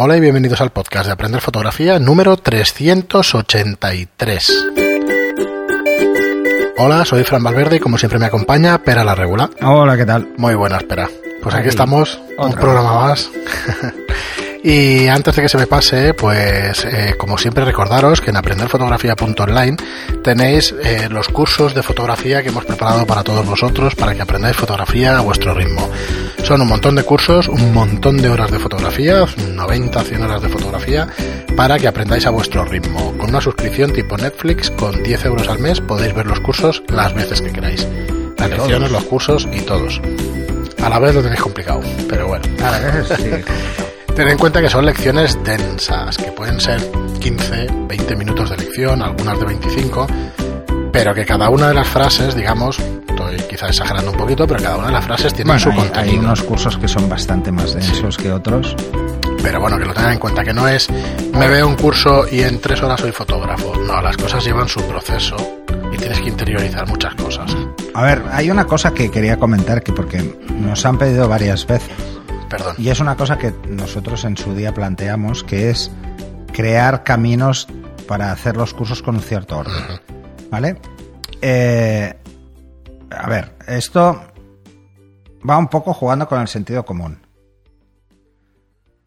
Hola y bienvenidos al podcast de Aprender Fotografía número 383. Hola, soy Fran Valverde y como siempre me acompaña Pera la Regula. Hola, ¿qué tal? Muy buena, espera. Pues aquí, Aquí, estamos, un programa más. y antes de que se me pase, pues eh, como siempre recordaros que en aprenderfotografía.online tenéis eh, los cursos de fotografía que hemos preparado para todos vosotros para que aprendáis fotografía a vuestro ritmo. Son un montón de cursos, un montón de horas de fotografía, 90, 100 horas de fotografía, para que aprendáis a vuestro ritmo. Con una suscripción tipo Netflix, con 10 euros al mes, podéis ver los cursos las veces que queráis. Las lecciones, los cursos y todos. A la vez lo tenéis complicado, pero bueno. A veces sí. Ten en cuenta que son lecciones densas, que pueden ser 15, 20 minutos de lección, algunas de 25, pero que cada una de las frases, digamos, estoy quizá exagerando un poquito, pero cada una de las frases tiene Bueno, su hay, contenido. hay unos cursos que son bastante más densos que otros. Pero bueno, que lo tengan en cuenta, que no es me veo un curso y en tres horas soy fotógrafo. No, las cosas llevan su proceso y tienes que interiorizar muchas cosas. A ver, hay una cosa que quería comentar que porque nos han pedido varias veces Perdón. y es una cosa que nosotros en su día planteamos que es crear caminos para hacer los cursos con un cierto orden. ¿Vale? Eh, a ver, esto va un poco jugando con el sentido común.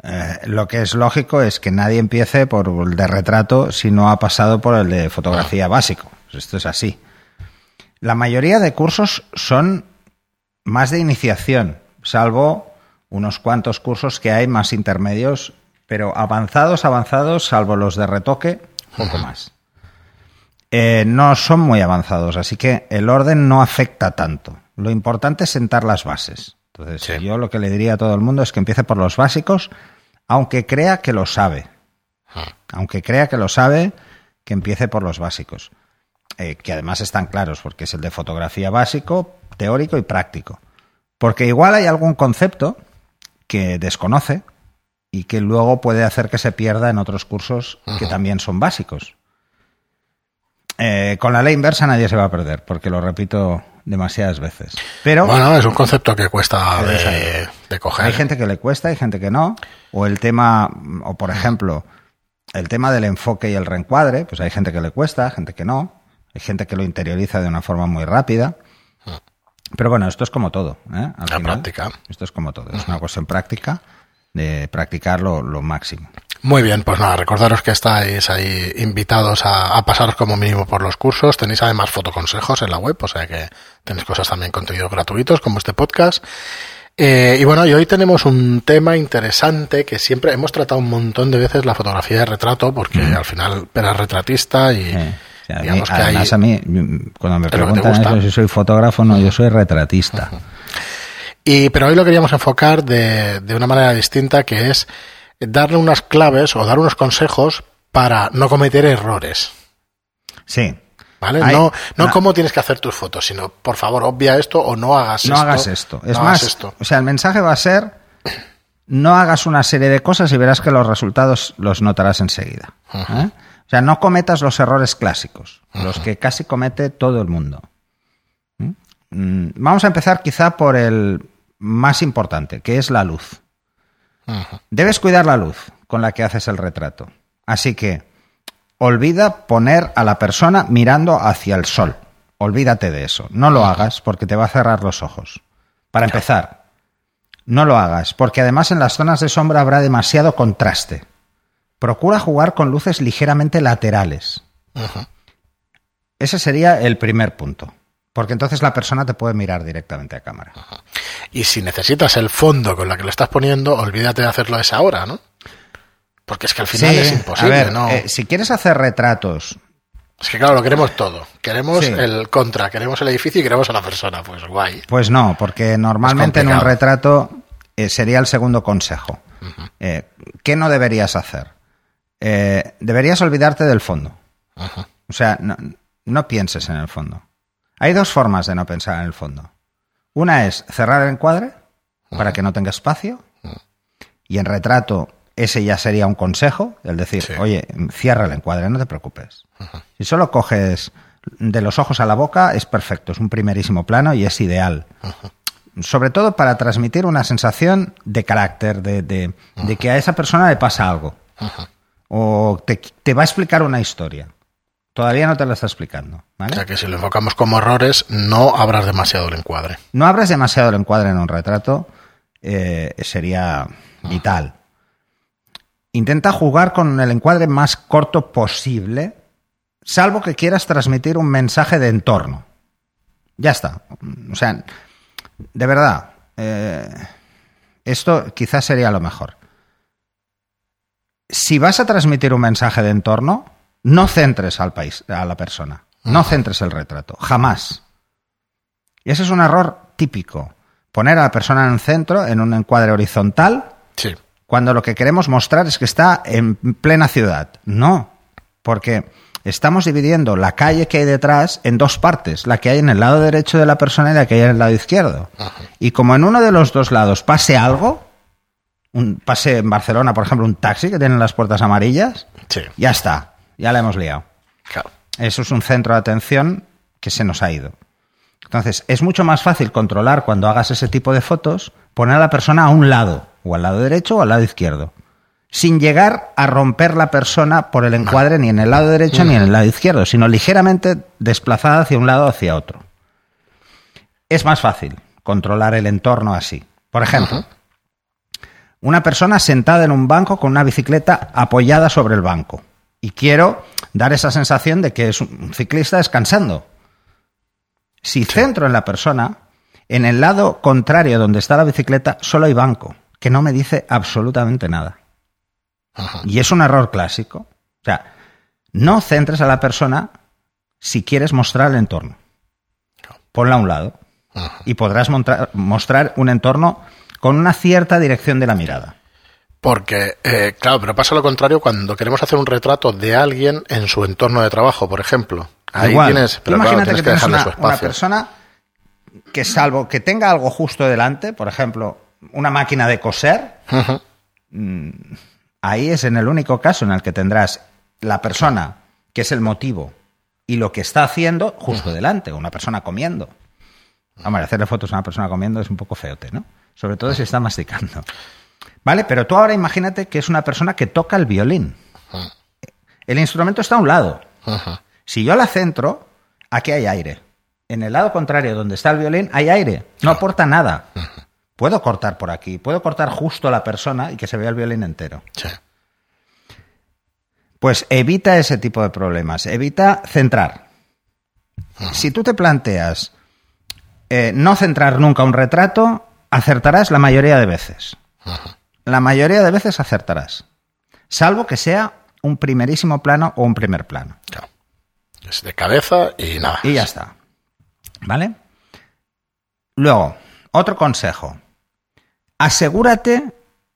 Eh, lo que es lógico es que nadie empiece por el de retrato si no ha pasado por el de fotografía básico. Esto es así. La mayoría de cursos son más de iniciación, salvo unos cuantos cursos que hay más intermedios, pero avanzados, avanzados, salvo los de retoque, poco más. Eh, no son muy avanzados, así que el orden no afecta tanto. Lo importante es sentar las bases. Entonces, Sí. yo lo que le diría a todo el mundo es que empiece por los básicos, aunque crea que lo sabe. Aunque crea que lo sabe, que empiece por los básicos. Eh, que además están claros, porque es el de fotografía básico, teórico y práctico. Porque igual hay algún concepto que desconoce y que luego puede hacer que se pierda en otros cursos que también son básicos. Eh, con la ley inversa nadie se va a perder, porque lo repito demasiadas veces. Pero Bueno, es un concepto que cuesta Pero es de, de coger. hay gente que le cuesta, hay gente que no. O el tema, o por ejemplo, el tema del enfoque y el reencuadre, pues hay gente que le cuesta, gente que no. Hay gente que lo interioriza de una forma muy rápida. Pero bueno, esto es como todo. ¿eh? Al La práctica. Esto es como todo. Es una cuestión práctica de practicar lo, lo máximo. Muy bien, pues nada, recordaros que estáis ahí invitados a, a pasaros como mínimo por los cursos. Tenéis además fotoconsejos en la web, o sea que tenéis cosas también, contenidos gratuitos como este podcast. Eh, y bueno, y hoy tenemos un tema interesante que siempre hemos tratado un montón de veces la fotografía de retrato, porque al final eras retratista y Eh, sea, a mí- hay... además, a mí, cuando me preguntan eso, si soy fotógrafo, no, yo soy retratista. Y, pero hoy lo queríamos enfocar de, de una manera distinta, que es darle unas claves o dar unos consejos para no cometer errores. Sí. ¿Vale? Hay- no no cómo tienes que hacer tus fotos, sino por favor, obvia esto o no hagas no esto. hagas esto. Es no más, hagas esto. o sea, el mensaje va a ser no hagas una serie de cosas y verás que los resultados los notarás enseguida. ¿eh? O sea, no cometas los errores clásicos, los que casi comete todo el mundo. ¿Mm? Mm, Vamos a empezar quizá por el más importante, que es la luz. Debes cuidar la luz con la que haces el retrato. Así que olvida poner a la persona mirando hacia el sol. Olvídate de eso. No lo hagas porque te va a cerrar los ojos. Para empezar, no lo hagas porque además en las zonas de sombra habrá demasiado contraste. Procura jugar con luces ligeramente laterales. Ese sería el primer punto. Porque entonces la persona te puede mirar directamente a cámara. Y si necesitas el fondo con la que lo estás poniendo, olvídate de hacerlo a esa hora, ¿no? Porque es que al final Sí, es imposible, a ver, ¿no? eh, si quieres hacer retratos Es que claro, lo queremos todo. Queremos Sí. el contra, queremos el edificio y queremos a la persona. Pues guay. Pues no, porque normalmente en un retrato eh, sería el segundo consejo. Eh, ¿Qué no deberías hacer? Eh, deberías olvidarte del fondo. O sea, no, no pienses en el fondo. Hay dos formas de no pensar en el fondo. Una es cerrar el encuadre para que no tenga espacio. Y en retrato, ese ya sería un consejo, el decir, Sí. oye, cierra el encuadre, no te preocupes. Si solo coges de los ojos a la boca, es perfecto, es un primerísimo plano y es ideal. sobre todo para transmitir una sensación de carácter, de, de- de que a esa persona le pasa algo. O te, te va a explicar una historia. Todavía no te la está explicando. ¿vale? O sea que si lo enfocamos como errores, no abras demasiado el encuadre. No abras demasiado el encuadre en un retrato, eh, sería vital. Intenta jugar con el encuadre más corto posible, salvo que quieras transmitir un mensaje de entorno. Ya está. O sea, de verdad, eh, esto quizás sería lo mejor. Si vas a transmitir un mensaje de entorno, no centres al país, a la persona. No centres el retrato. Jamás. Y ese es un error típico. Poner a la persona en el centro, en un encuadre horizontal, Sí. cuando lo que queremos mostrar es que está en plena ciudad. No, porque estamos dividiendo la calle que hay detrás en dos partes, la que hay en el lado derecho de la persona y la que hay en el lado izquierdo. Y como en uno de los dos lados pase algo, un, pase en Barcelona, por ejemplo, un taxi que tiene las puertas amarillas, Sí. ya está, ya la hemos liado. Claro. Eso es un centro de atención que se nos ha ido. Entonces, es mucho más fácil controlar cuando hagas ese tipo de fotos, poner a la persona a un lado, o al lado derecho o al lado izquierdo, sin llegar a romper la persona por el encuadre ni en el lado derecho ni en el lado izquierdo, sino ligeramente desplazada hacia un lado o hacia otro. Es más fácil controlar el entorno así. Por ejemplo, una persona sentada en un banco con una bicicleta apoyada sobre el banco. Y quiero dar esa sensación de que es un ciclista descansando. Si centro en la persona, en el lado contrario donde está la bicicleta solo hay banco, que no me dice absolutamente nada. Ajá. Y es un error clásico. O sea, no centres a la persona si quieres mostrar el entorno. Ponla a un lado Ajá. y podrás mostrar un entorno con una cierta dirección de la mirada. Porque, eh, claro, pero pasa lo contrario cuando queremos hacer un retrato de alguien en su entorno de trabajo, por ejemplo. Ahí Igual. tienes, pero claro, imagínate tienes que que dejarle una, su una espacio. persona que salvo que tenga algo justo delante, por ejemplo, una máquina de coser, Ujú. ahí es en el único caso en el que tendrás la persona que es el motivo y lo que está haciendo justo delante, una persona comiendo. Hombre, hacerle fotos a una persona comiendo es un poco feote, ¿no? Sobre todo si está masticando. ¿Vale? Pero tú ahora imagínate que es una persona que toca el violín. El instrumento está a un lado. Si yo la centro, aquí hay aire. En el lado contrario, donde está el violín, hay aire. No aporta nada. Puedo cortar por aquí, puedo cortar justo a la persona y que se vea el violín entero. Sí. Pues evita ese tipo de problemas, evita centrar. Si tú te planteas eh, no centrar nunca un retrato, acertarás la mayoría de veces. La mayoría de veces acertarás. Salvo que sea un primerísimo plano o un primer plano. Claro. Es de cabeza y nada. Y ya está. ¿Vale? Luego, otro consejo. Asegúrate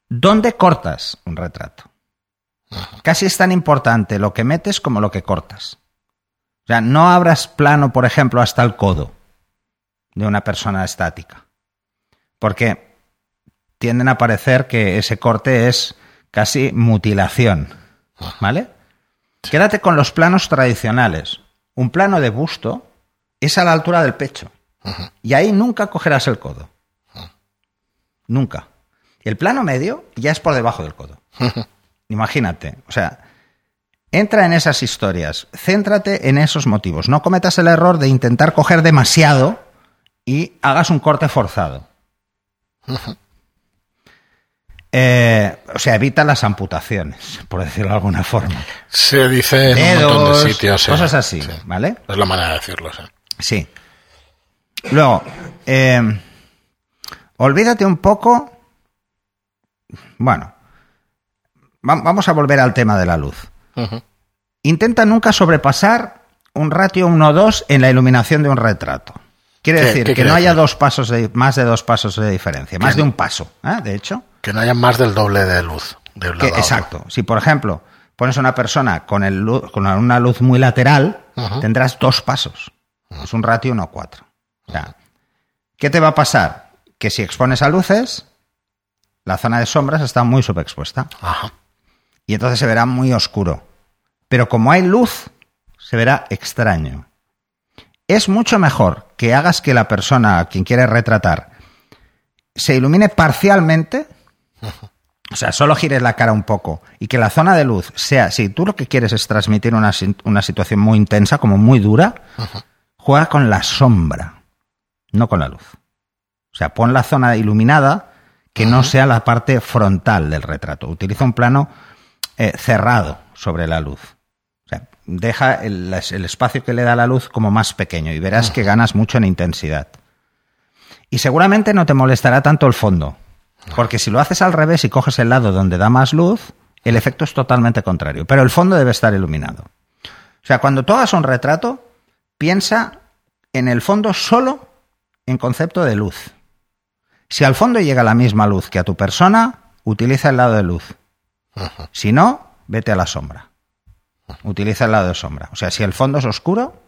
dónde cortas un retrato. Casi es tan importante lo que metes como lo que cortas. O sea, no abras plano, por ejemplo, hasta el codo de una persona estática. Porque tienden a parecer que ese corte es casi mutilación. ¿Vale? Quédate con los planos tradicionales. Un plano de busto es a la altura del pecho. Y ahí nunca cogerás el codo. Nunca. El plano medio ya es por debajo del codo. Imagínate. O sea, entra en esas historias. Céntrate en esos motivos. No cometas el error de intentar coger demasiado y hagas un corte forzado. Eh, o sea, evita las amputaciones, por decirlo de alguna forma. Se dice en un montón de sitios. cosas así, Sí. ¿vale? Es la manera de decirlo. sí. Sí. Luego, eh, olvídate un poco. Bueno, va- vamos a volver al tema de la luz. Intenta nunca sobrepasar un ratio 1-2 en la iluminación de un retrato. Quiere ¿Qué- decir qué que no haya decir? dos pasos de, más de dos pasos de diferencia, más de un paso, ¿eh? de hecho. Que no haya más del doble de luz. de un lado exacto. Si, por ejemplo, pones a una persona con, el lu- con una luz muy lateral, tendrás dos pasos. Es un ratio 1-4. O sea, ¿qué te va a pasar? Que si expones a luces, la zona de sombras está muy subexpuesta. Ajá. Y entonces se verá muy oscuro. Pero como hay luz, se verá extraño. Es mucho mejor que hagas que la persona a quien quieres retratar se ilumine parcialmente, o sea, solo gires la cara un poco y que la zona de luz sea, si tú lo que quieres es transmitir una, una situación muy intensa, como muy dura, juega con la sombra, no con la luz. O sea, pon la zona iluminada que no sea la parte frontal del retrato. Utiliza un plano eh, cerrado sobre la luz. Deja el, espacio que le da la luz como más pequeño y verás que ganas mucho en intensidad. Y seguramente no te molestará tanto el fondo, porque si lo haces al revés y coges el lado donde da más luz, el efecto es totalmente contrario. Pero el fondo debe estar iluminado. O sea, cuando tú hagas un retrato, piensa en el fondo solo en concepto de luz. Si al fondo llega la misma luz que a tu persona, utiliza el lado de luz. Si no, vete a la sombra. Utiliza el lado de sombra. O sea, si el fondo es oscuro,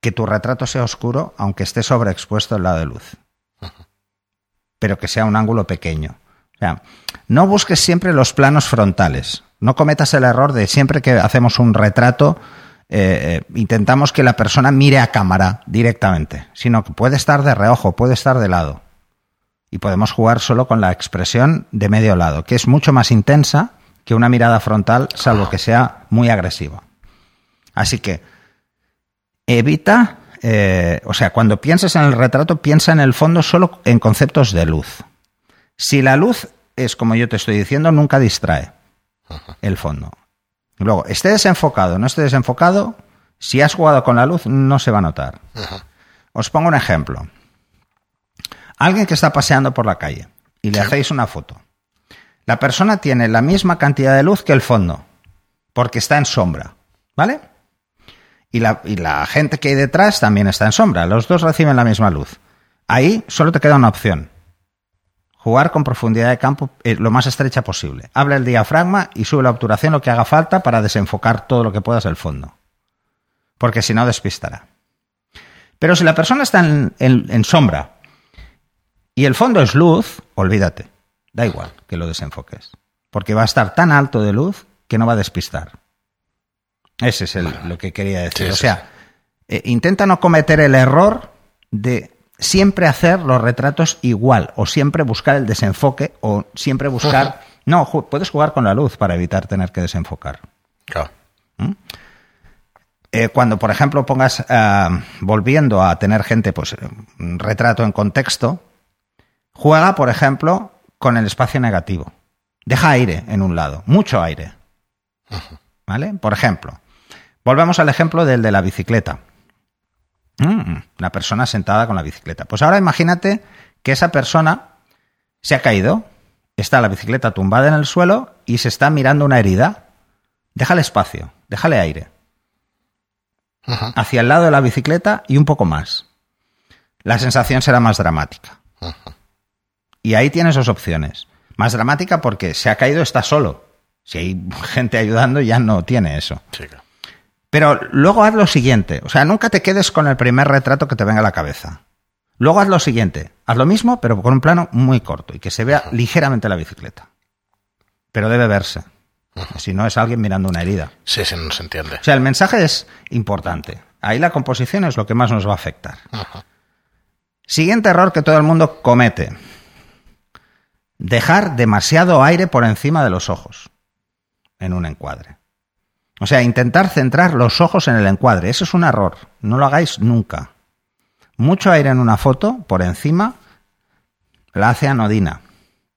que tu retrato sea oscuro, aunque esté sobreexpuesto el lado de luz. Pero que sea un ángulo pequeño. O sea, no busques siempre los planos frontales. No cometas el error de siempre que hacemos un retrato, eh, eh, intentamos que la persona mire a cámara directamente, sino que puede estar de reojo, puede estar de lado y podemos jugar solo con la expresión de medio lado, que es mucho más intensa que una mirada frontal, salvo que sea muy agresiva. Así que evita, eh, o sea, cuando pienses en el retrato, piensa en el fondo solo en conceptos de luz. Si la luz es como yo te estoy diciendo, nunca distrae el fondo. Luego, esté desenfocado o no esté desenfocado, si has jugado con la luz, no se va a notar. Os pongo un ejemplo. Alguien que está paseando por la calle y le hacéis una foto. La persona tiene la misma cantidad de luz que el fondo, porque está en sombra, ¿vale? Y la, gente que hay detrás también está en sombra, los dos reciben la misma luz. Ahí solo te queda una opción. Jugar con profundidad de campo eh, lo más estrecha posible. Habla el diafragma y sube la obturación lo que haga falta para desenfocar todo lo que puedas el fondo. Porque si no, despistará. Pero si la persona está en sombra y el fondo es luz, olvídate. Da igual que lo desenfoques. Porque va a estar tan alto de luz que no va a despistar. Ese es lo que quería decir. o sea, eh, intenta no cometer el error de siempre hacer los retratos igual, o siempre buscar el desenfoque, o siempre buscar. No, puedes jugar con la luz para evitar tener que desenfocar. Claro. ¿Mm? Eh, cuando, por ejemplo, pongas, eh, volviendo a tener gente, pues, un retrato en contexto, Juega, por ejemplo, con el espacio negativo. Deja aire en un lado, mucho aire. ¿Vale? Por ejemplo, volvemos al ejemplo del de la bicicleta. Mm, la persona sentada con la bicicleta. Pues ahora imagínate que esa persona se ha caído, está la bicicleta tumbada en el suelo y se está mirando una herida. Déjale espacio, déjale aire. Hacia el lado de la bicicleta y un poco más. La sensación será más dramática. Y ahí tienes dos opciones. Más dramática porque se ha caído, está solo. Si hay gente ayudando, ya no tiene eso. Pero luego haz lo siguiente. O sea, nunca te quedes con el primer retrato que te venga a la cabeza. Luego haz lo siguiente. Haz lo mismo, pero con un plano muy corto y que se vea ligeramente la bicicleta. Pero debe verse. Si no, es alguien mirando una herida. Sí, sí, no se entiende. O sea, el mensaje es importante. Ahí la composición es lo que más nos va a afectar. Siguiente error que todo el mundo comete dejar demasiado aire por encima de los ojos en un encuadre. O sea, intentar centrar los ojos en el encuadre. Eso es un error. No lo hagáis nunca. Mucho aire en una foto por encima la hace anodina.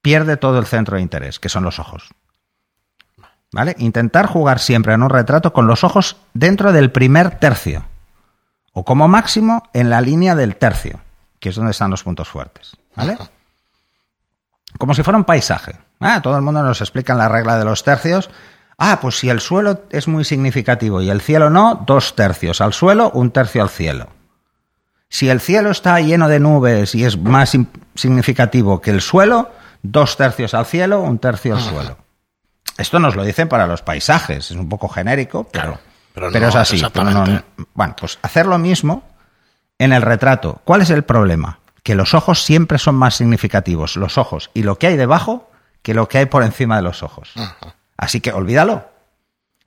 Pierde todo el centro de interés, que son los ojos. ¿Vale? Intentar jugar siempre en un retrato con los ojos dentro del primer tercio. O como máximo en la línea del tercio, que es donde están los puntos fuertes. ¿Vale? como si fuera un paisaje. Ah, todo el mundo nos explica la regla de los tercios. Ah, pues si el suelo es muy significativo y el cielo no, dos tercios al suelo, un tercio al cielo. Si el cielo está lleno de nubes y es más significativo que el suelo, dos tercios al cielo, un tercio al suelo. Esto nos lo dicen para los paisajes, es un poco genérico, pero, pero, es así. bueno, pues hacer lo mismo en el retrato. ¿Cuál es el problema? Que los ojos siempre son más significativos, los ojos y lo que hay debajo, que lo que hay por encima de los ojos. Así que olvídalo.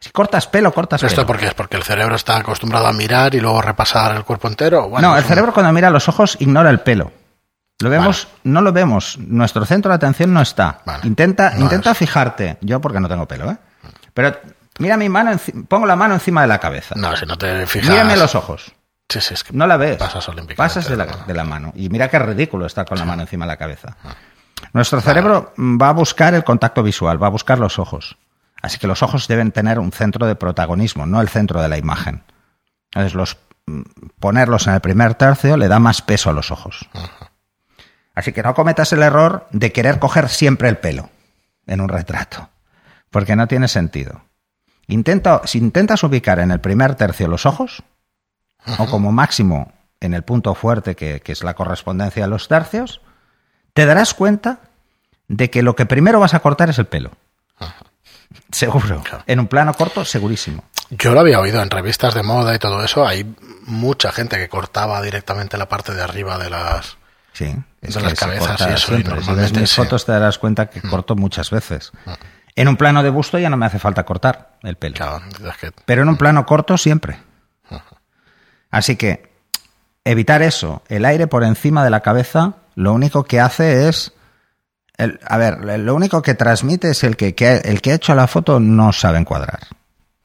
Si cortas pelo, cortas ¿Esto pelo. por qué es? ¿Porque el cerebro está acostumbrado a mirar y luego repasar el cuerpo entero? no, el cerebro cuando mira los ojos ignora el pelo. Lo vemos, no lo vemos. Nuestro centro de atención no está. Vale. Intenta, No intenta es. fijarte. Yo porque no tengo pelo, ¿eh? Pero mira mi mano, pongo la mano encima de la cabeza. No, si no te fijas. Mírame los ojos. Sí, sí, es que No la ves. Pasas olímpicamente Pasas de la, de la mano. Y mira qué ridículo estar con la mano encima de la cabeza. Nuestro cerebro mm, va a buscar el contacto visual, va a buscar los ojos. Así que los ojos deben tener un centro de protagonismo, no el centro de la imagen. Entonces, los, mm, ponerlos en el primer tercio le da más peso a los ojos. Así que no cometas el error de querer coger siempre el pelo en un retrato, porque no tiene sentido. Intenta, si intentas ubicar en el primer tercio los ojos, o como máximo en el punto fuerte que, que es la correspondencia de los tercios, te darás cuenta de que lo que primero vas a cortar es el pelo. Seguro. Claro. En un plano corto, segurísimo. Yo lo había oído en revistas de moda y todo eso. Hay mucha gente que cortaba directamente la parte de arriba de las. Sí, es De que las cabezas y eso, y. Si ves mis sí. Mm. fotos te darás cuenta que corto muchas veces. En un plano de busto ya no me hace falta cortar el pelo. Claro, es que- Pero en un plano corto siempre. Así que evitar eso, el aire por encima de la cabeza, lo único que hace es... el- a ver, lo único que transmite es el que, que- el que ha hecho la foto no sabe encuadrar.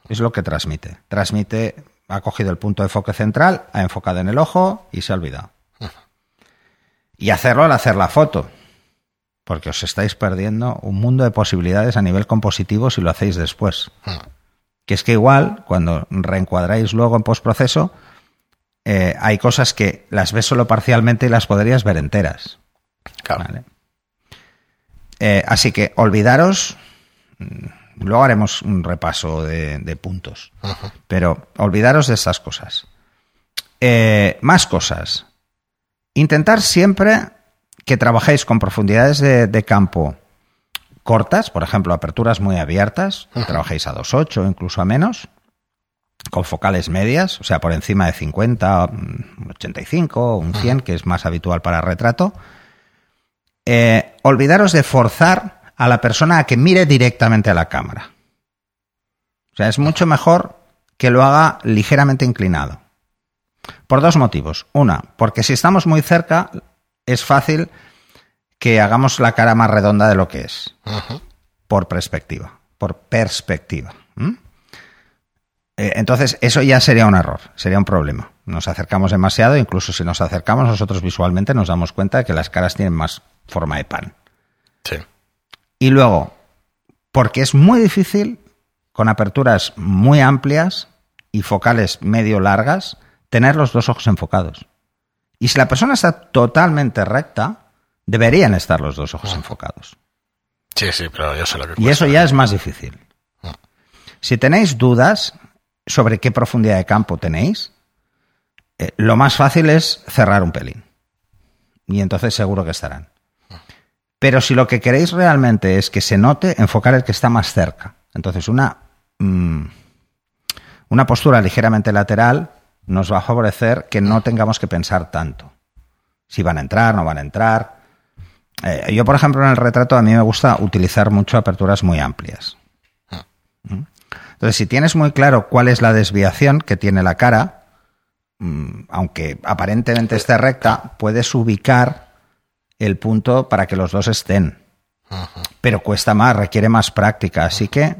Es lo que transmite. Transmite, ha cogido el punto de enfoque central, ha enfocado en el ojo y se ha olvidado. Y hacerlo al hacer la foto. Porque os estáis perdiendo un mundo de posibilidades a nivel compositivo si lo hacéis después. Que es que igual, cuando reencuadráis luego en postproceso, eh, hay cosas que las ves solo parcialmente y las podrías ver enteras. claro. ¿vale? Eh, así que olvidaros. mm, Luego haremos un repaso de, de puntos. Pero olvidaros de estas cosas. Eh, más cosas. Intentar siempre que trabajéis con profundidades de, de campo cortas, por ejemplo, aperturas muy abiertas, que trabajéis a 2.8 o incluso a menos, con focales medias, o sea, por encima de 50, mm, 85, un 100, que es más habitual para retrato. Eh, olvidaros de forzar a la persona a que mire directamente a la cámara. O sea, es mucho mejor que lo haga ligeramente inclinado. Por dos motivos. Una, porque si estamos muy cerca, es fácil que hagamos la cara más redonda de lo que es, por perspectiva, por perspectiva. Eh, entonces, eso ya sería un error, sería un problema. Nos acercamos demasiado, incluso si nos acercamos nosotros visualmente nos damos cuenta de que las caras tienen más forma de pan. Sí. Y luego, porque es muy difícil, con aperturas muy amplias y focales medio largas, tener los dos ojos enfocados. Y si la persona está totalmente recta, deberían estar los dos ojos enfocados. Sí, sí, pero yo sé lo que Y eso ya es más difícil. Si tenéis dudas sobre qué profundidad de campo tenéis, eh, lo más fácil es cerrar un pelín. Y entonces seguro que estarán. Pero si lo que queréis realmente es que se note, enfocar el que está más cerca. Entonces una, mm, una postura ligeramente lateral nos va a favorecer que no tengamos que pensar tanto. Si van a entrar, no van a entrar. Eh, yo, por ejemplo, en el retrato a mí me gusta utilizar mucho aperturas muy amplias. Entonces, si tienes muy claro cuál es la desviación que tiene la cara, mm, aunque aparentemente esté recta, puedes ubicar el punto para que los dos estén. Pero cuesta más, requiere más práctica. Así que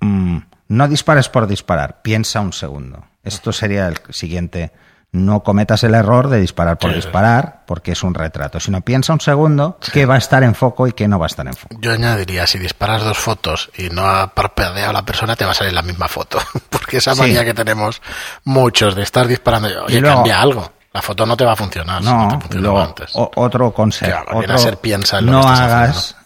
mm, no dispares por disparar, piensa un segundo. Esto sería el siguiente. No cometas el error de disparar por Sí, sí. disparar, porque es un retrato, sino piensa un segundo qué va a estar en foco y qué no va a estar en foco. Yo añadiría, si disparas dos fotos y no ha parpadeado la persona, te va a salir la misma foto. Porque esa Sí. manía que tenemos muchos de estar disparando, oye, Y luego- cambia algo. La foto no te va a funcionar si no te No, funcionó luego, antes. o- otro consejo. Claro, otro, a ser piensa en lo no que estás hagas,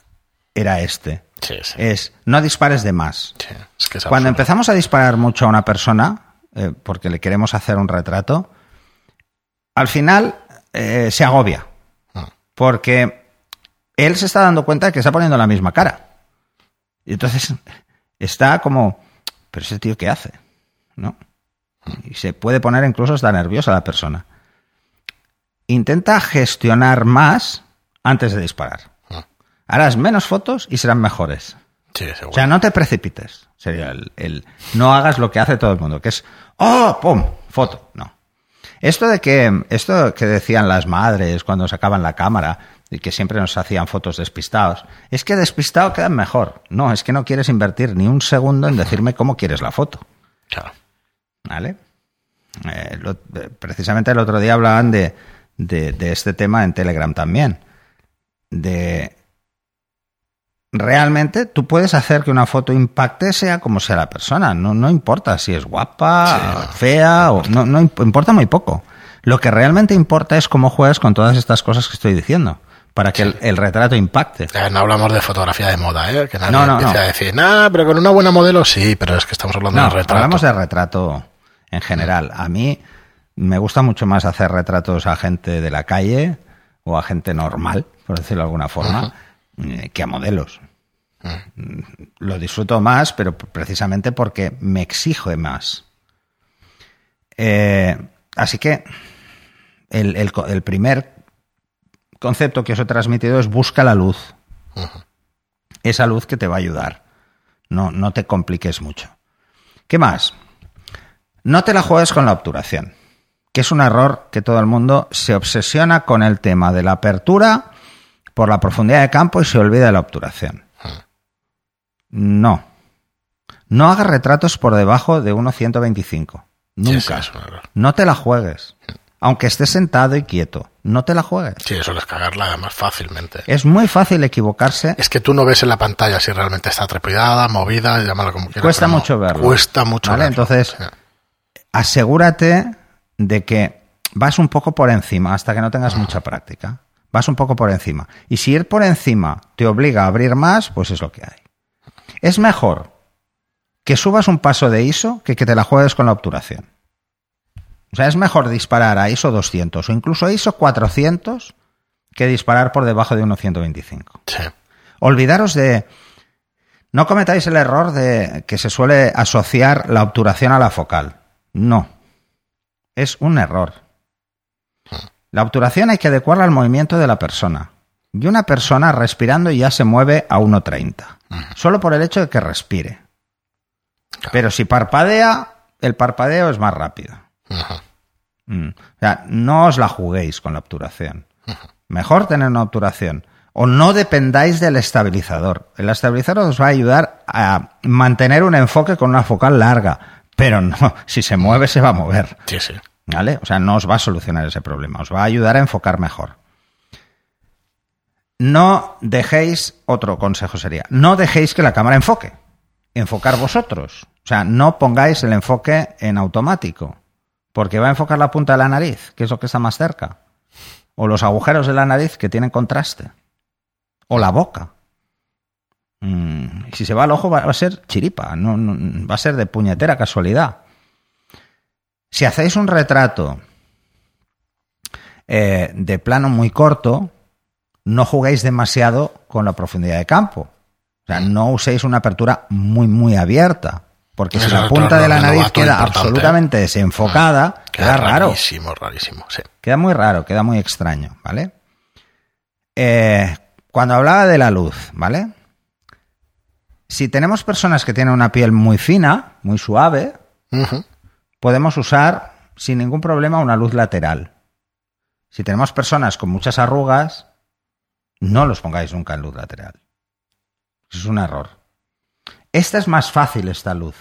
era este. Sí, sí. Es, no dispares de más. Sí, es que es Cuando empezamos a disparar mucho a una persona, eh, porque le queremos hacer un retrato, al final eh, se agobia. Ah. Porque él se está dando cuenta de que está poniendo la misma cara. Y entonces está como, pero ese tío qué hace, ¿no? Y se puede poner incluso hasta nerviosa la persona. Intenta gestionar más antes de disparar. Ah. Harás menos fotos y serán mejores. Sí. O sea, no te precipites. Sería el, el- no hagas lo que hace todo el mundo, que es ¡Oh! ¡Pum! Foto. No. Esto de que, esto que decían las madres cuando sacaban la cámara y que siempre nos hacían fotos despistados, es que despistado quedan mejor. No, es que no quieres invertir ni un segundo en decirme cómo quieres la foto. Claro. ¿Vale? Eh, lo- eh, precisamente el otro día hablaban de, de, de este tema en Telegram también. De realmente tú puedes hacer que una foto impacte sea como sea la persona. No, no importa si es guapa, fea, o no, no imp- importa muy poco. Lo que realmente importa es cómo juegas con todas estas cosas que estoy diciendo. Para que el, el retrato impacte. Eh, no hablamos de fotografía de moda, ¿eh? Que nadie No, no, empiece no. a decir, nah, pero con una buena modelo sí, pero es que estamos hablando No, de retrato. hablamos de retrato en general. A mí me gusta mucho más hacer retratos a gente de la calle o a gente normal, por decirlo de alguna forma, que a modelos. Mm, Lo disfruto más, pero precisamente porque me exige más. Eh, así que el, el primer concepto que os he transmitido es busca la luz. Esa luz que te va a ayudar. No, no te compliques mucho. ¿Qué más? No te la juegues con la obturación, que es un error que todo el mundo se obsesiona con el tema de la apertura por la profundidad de campo y se olvida de la obturación. No. No hagas retratos por debajo de 1.125. Sí, Nunca. sí. No te la juegues. Aunque estés sentado y quieto, no te la juegues. Sí, eso es cagarla además fácilmente. Es muy fácil equivocarse. Es que tú no ves en la pantalla si realmente está trepidada, movida, llámalo como quieras. Cuesta pero no. mucho verlo. Cuesta mucho ¿Vale? verlo. Entonces, Sí. asegúrate de que vas un poco por encima hasta que no tengas mucha práctica. Vas un poco por encima. Y si ir por encima te obliga a abrir más, pues es lo que hay. Es mejor que subas un paso de ISO que que te la juegues con la obturación. O sea, es mejor disparar a ISO 200 o incluso a ISO 400 que disparar por debajo de 1.125. Sí. Olvidaros de... No cometáis el error de que se suele asociar la obturación a la focal. No. Es un error. La obturación hay que adecuarla al movimiento de la persona. Y una persona respirando ya se mueve a 1.30. Solo por el hecho de que respire. Pero si parpadea, el parpadeo es más rápido. Mm. O sea, no os la juguéis con la obturación. Mejor tener una obturación. O no dependáis del estabilizador. El estabilizador os va a ayudar a mantener un enfoque con una focal larga. Pero no, si se mueve, se va a mover. Sí, sí. ¿Vale? O sea, no os va a solucionar ese problema. Os va a ayudar a enfocar mejor. No dejéis, otro consejo sería, no dejéis que la cámara enfoque. Enfocar vosotros. O sea, no pongáis el enfoque en automático. Porque va a enfocar la punta de la nariz, que es lo que está más cerca. O los agujeros de la nariz que tienen contraste. O la boca. Mm, si se va al ojo va a ser chiripa, no- va a ser de puñetera casualidad. Si hacéis un retrato eh, de plano muy corto, no juguéis demasiado con la profundidad de campo. O sea, no uséis una apertura muy, muy abierta. Porque si la punta de la nariz queda importante. absolutamente desenfocada, queda raro. rarísimo, rarísimo. Sí. Queda muy raro, queda muy extraño, ¿vale? Eh, cuando hablaba de la luz, ¿vale? Si tenemos personas que tienen una piel muy fina, muy suave, Ujú. Podemos usar sin ningún problema una luz lateral. Si tenemos personas con muchas arrugas, no los pongáis nunca en luz lateral. Es un error. Esta es más fácil, esta luz,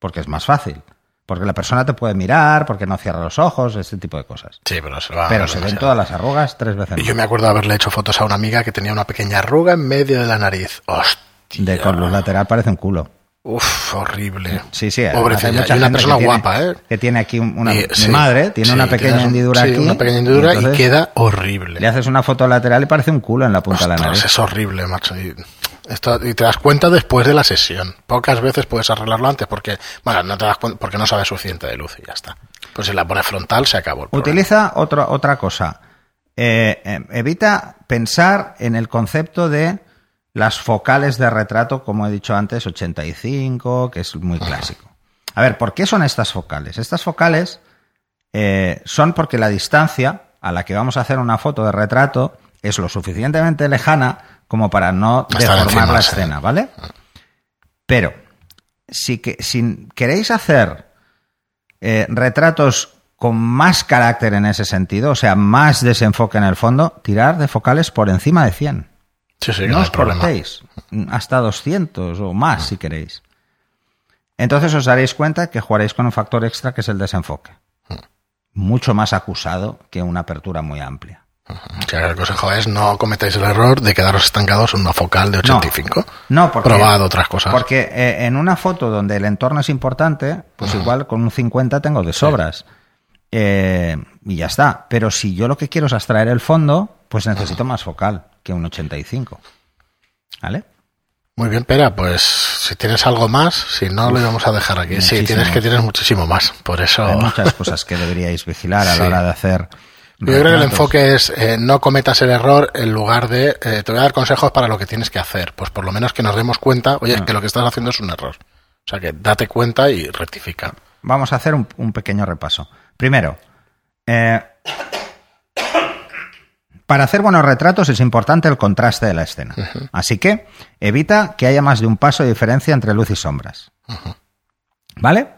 porque es más fácil. Porque la persona te puede mirar, porque no cierra los ojos, este tipo de cosas. Sí, pero se va. Pero se ven todas las arrugas tres veces Y yo me acuerdo de haberle hecho fotos a una amiga que tenía una pequeña arruga en medio de la nariz. Hostia. De con luz lateral parece un culo. Uf, horrible. Sí, sí. Pobrecilla. hay mucha Y una persona que tiene- guapa, ¿eh? Que tiene aquí un- una Y- mi sí, madre, tiene sí, una pequeña un- hendidura sí, aquí. una pequeña hendidura y, queda horrible. Le haces una foto lateral y parece un culo en la punta de la nariz. es horrible, macho. Y, esto- y te das cuenta después de la sesión. Pocas veces puedes arreglarlo antes porque, bueno, no te das cuenta porque no sabes suficiente de luz y ya está. Pues si la pones frontal se acabó el problema. Utiliza otro- otra cosa. Eh, eh, evita pensar en el concepto de las focales de retrato, como he dicho antes, 85, que es muy clásico. A ver, ¿por qué son estas focales? Estas focales eh, son porque la distancia a la que vamos a hacer una foto de retrato es lo suficientemente lejana como para no deformar la escena, ¿vale? Pero si, que, si queréis hacer eh, retratos con más carácter en ese sentido, o sea, más desenfoque en el fondo, tirar de focales por encima de 100. Sí, sí, no no os problema. cortéis, hasta 200 o más si queréis. Entonces os daréis cuenta que jugaréis con un factor extra que es el desenfoque. Mucho más acusado que una apertura muy amplia. Sea, el consejo es no cometáis el error de quedaros estancados en una focal de 85. No, porque, Probad otras cosas. Porque eh, en una foto donde el entorno es importante, pues igual con un 50 tengo de sobras. Eh, y ya está. Pero si yo lo que quiero es abstraer el fondo, pues necesito más focal que un 85. ¿Vale? Muy bien, Pera, pues si tienes algo más, si no lo íbamos a dejar aquí. Sí, muchísimo. tienes que tienes muchísimo más. Por eso. Hay muchas cosas que deberíais vigilar a Sí. la hora de hacer. Yo creo que el enfoque es eh, no cometas el error en lugar de eh, te voy a dar consejos para lo que tienes que hacer. Pues por lo menos que nos demos cuenta, oye, Ah. que lo que estás haciendo es un error. O sea que date cuenta y rectifica. Vamos a hacer un, un pequeño repaso. Primero, eh, para hacer buenos retratos es importante el contraste de la escena. Así que evita que haya más de un paso de diferencia entre luz y sombras. ¿Vale?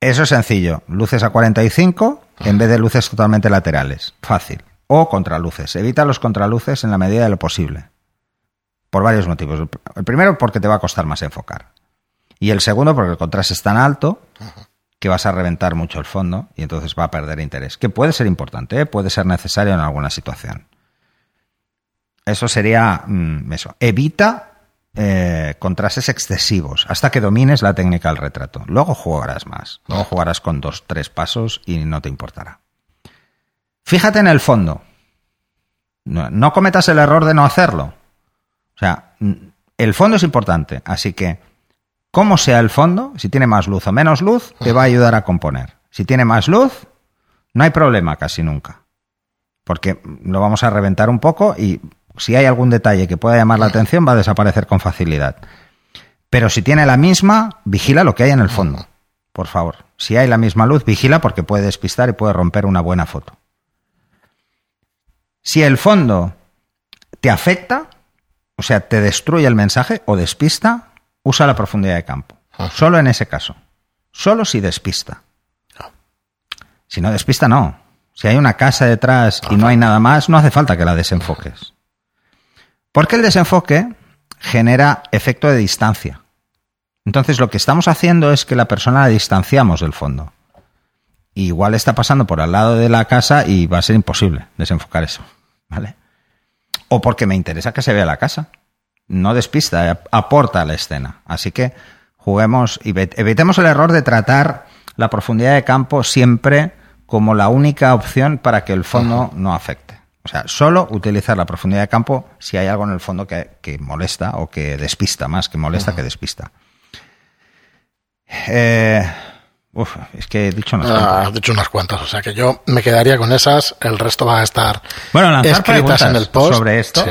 Eso es sencillo. Luces a 45 en vez de luces totalmente laterales. Fácil. O contraluces. Evita los contraluces en la medida de lo posible. Por varios motivos. El primero, porque te va a costar más enfocar. Y el segundo, porque el contraste es tan alto que vas a reventar mucho el fondo y entonces va a perder interés. Que puede ser importante, ¿eh? puede ser necesario en alguna situación. Eso sería mm, eso. Evita eh, contrastes excesivos hasta que domines la técnica del retrato. Luego jugarás más. Luego jugarás con dos, tres pasos y no te importará. Fíjate en el fondo. No, no cometas el error de no hacerlo. O sea, mm, el fondo es importante, así que cómo sea el fondo, si tiene más luz o menos luz, te va a ayudar a componer. Si tiene más luz, no hay problema casi nunca. Porque lo vamos a reventar un poco y si hay algún detalle que pueda llamar la atención va a desaparecer con facilidad. Pero si tiene la misma, vigila lo que hay en el fondo. Por favor. Si hay la misma luz, vigila porque puede despistar y puede romper una buena foto. Si el fondo te afecta, o sea, te destruye el mensaje o despista, usa la profundidad de campo. Solo en ese caso. Solo si despista. Si no despista, no. Si hay una casa detrás y no hay nada más, no hace falta que la desenfoques. Porque el desenfoque genera efecto de distancia. Entonces lo que estamos haciendo es que la persona la distanciamos del fondo. Y igual está pasando por al lado de la casa y va a ser imposible desenfocar eso. ¿Vale? O porque me interesa que se vea la casa. No despista, eh, aporta a la escena. Así que juguemos y evitemos el error de tratar la profundidad de campo siempre como la única opción para que el fondo no afecte. O sea, solo utilizar la profundidad de campo si hay algo en el fondo que, que molesta o que despista, más que molesta que despista. Eh, uf, es que he dicho unas Ah, cuantas. has dicho unas cuantas, o sea que yo me quedaría con esas. El resto va a estar Bueno, lanzar escritas en el post. sobre esto. Sí.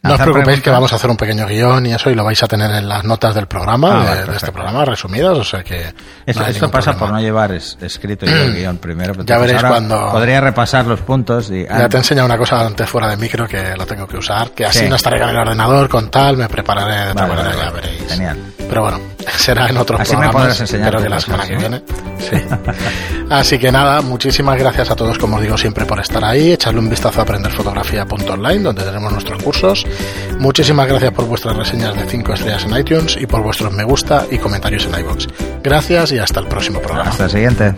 No os preocupéis que vamos a hacer un pequeño guion y eso y lo vais a tener en las notas del programa, Ah, de, este programa, resumidas, o sea que... Eso- no esto pasa problema. por no llevar es- escrito yo el guion primero. pero Ya veréis cuando- Podría repasar los puntos y. Ya te he enseñado una cosa antes fuera de micro que lo tengo que usar, que así Sí. no estaré con el ordenador, con tal, me prepararé de otra Vale, manera, vale, ya veréis. Genial. Pero bueno, será en otros Así me podrás enseñar que la semana que viene. Sí. Así que nada, muchísimas gracias a todos, como digo siempre, por estar ahí. Echarle un vistazo a aprenderfotografía.online, donde tenemos nuestros cursos. Muchísimas gracias por vuestras reseñas de 5 estrellas en iTunes y por vuestros me gusta y comentarios en iBox. Gracias y hasta el próximo programa. Hasta el siguiente.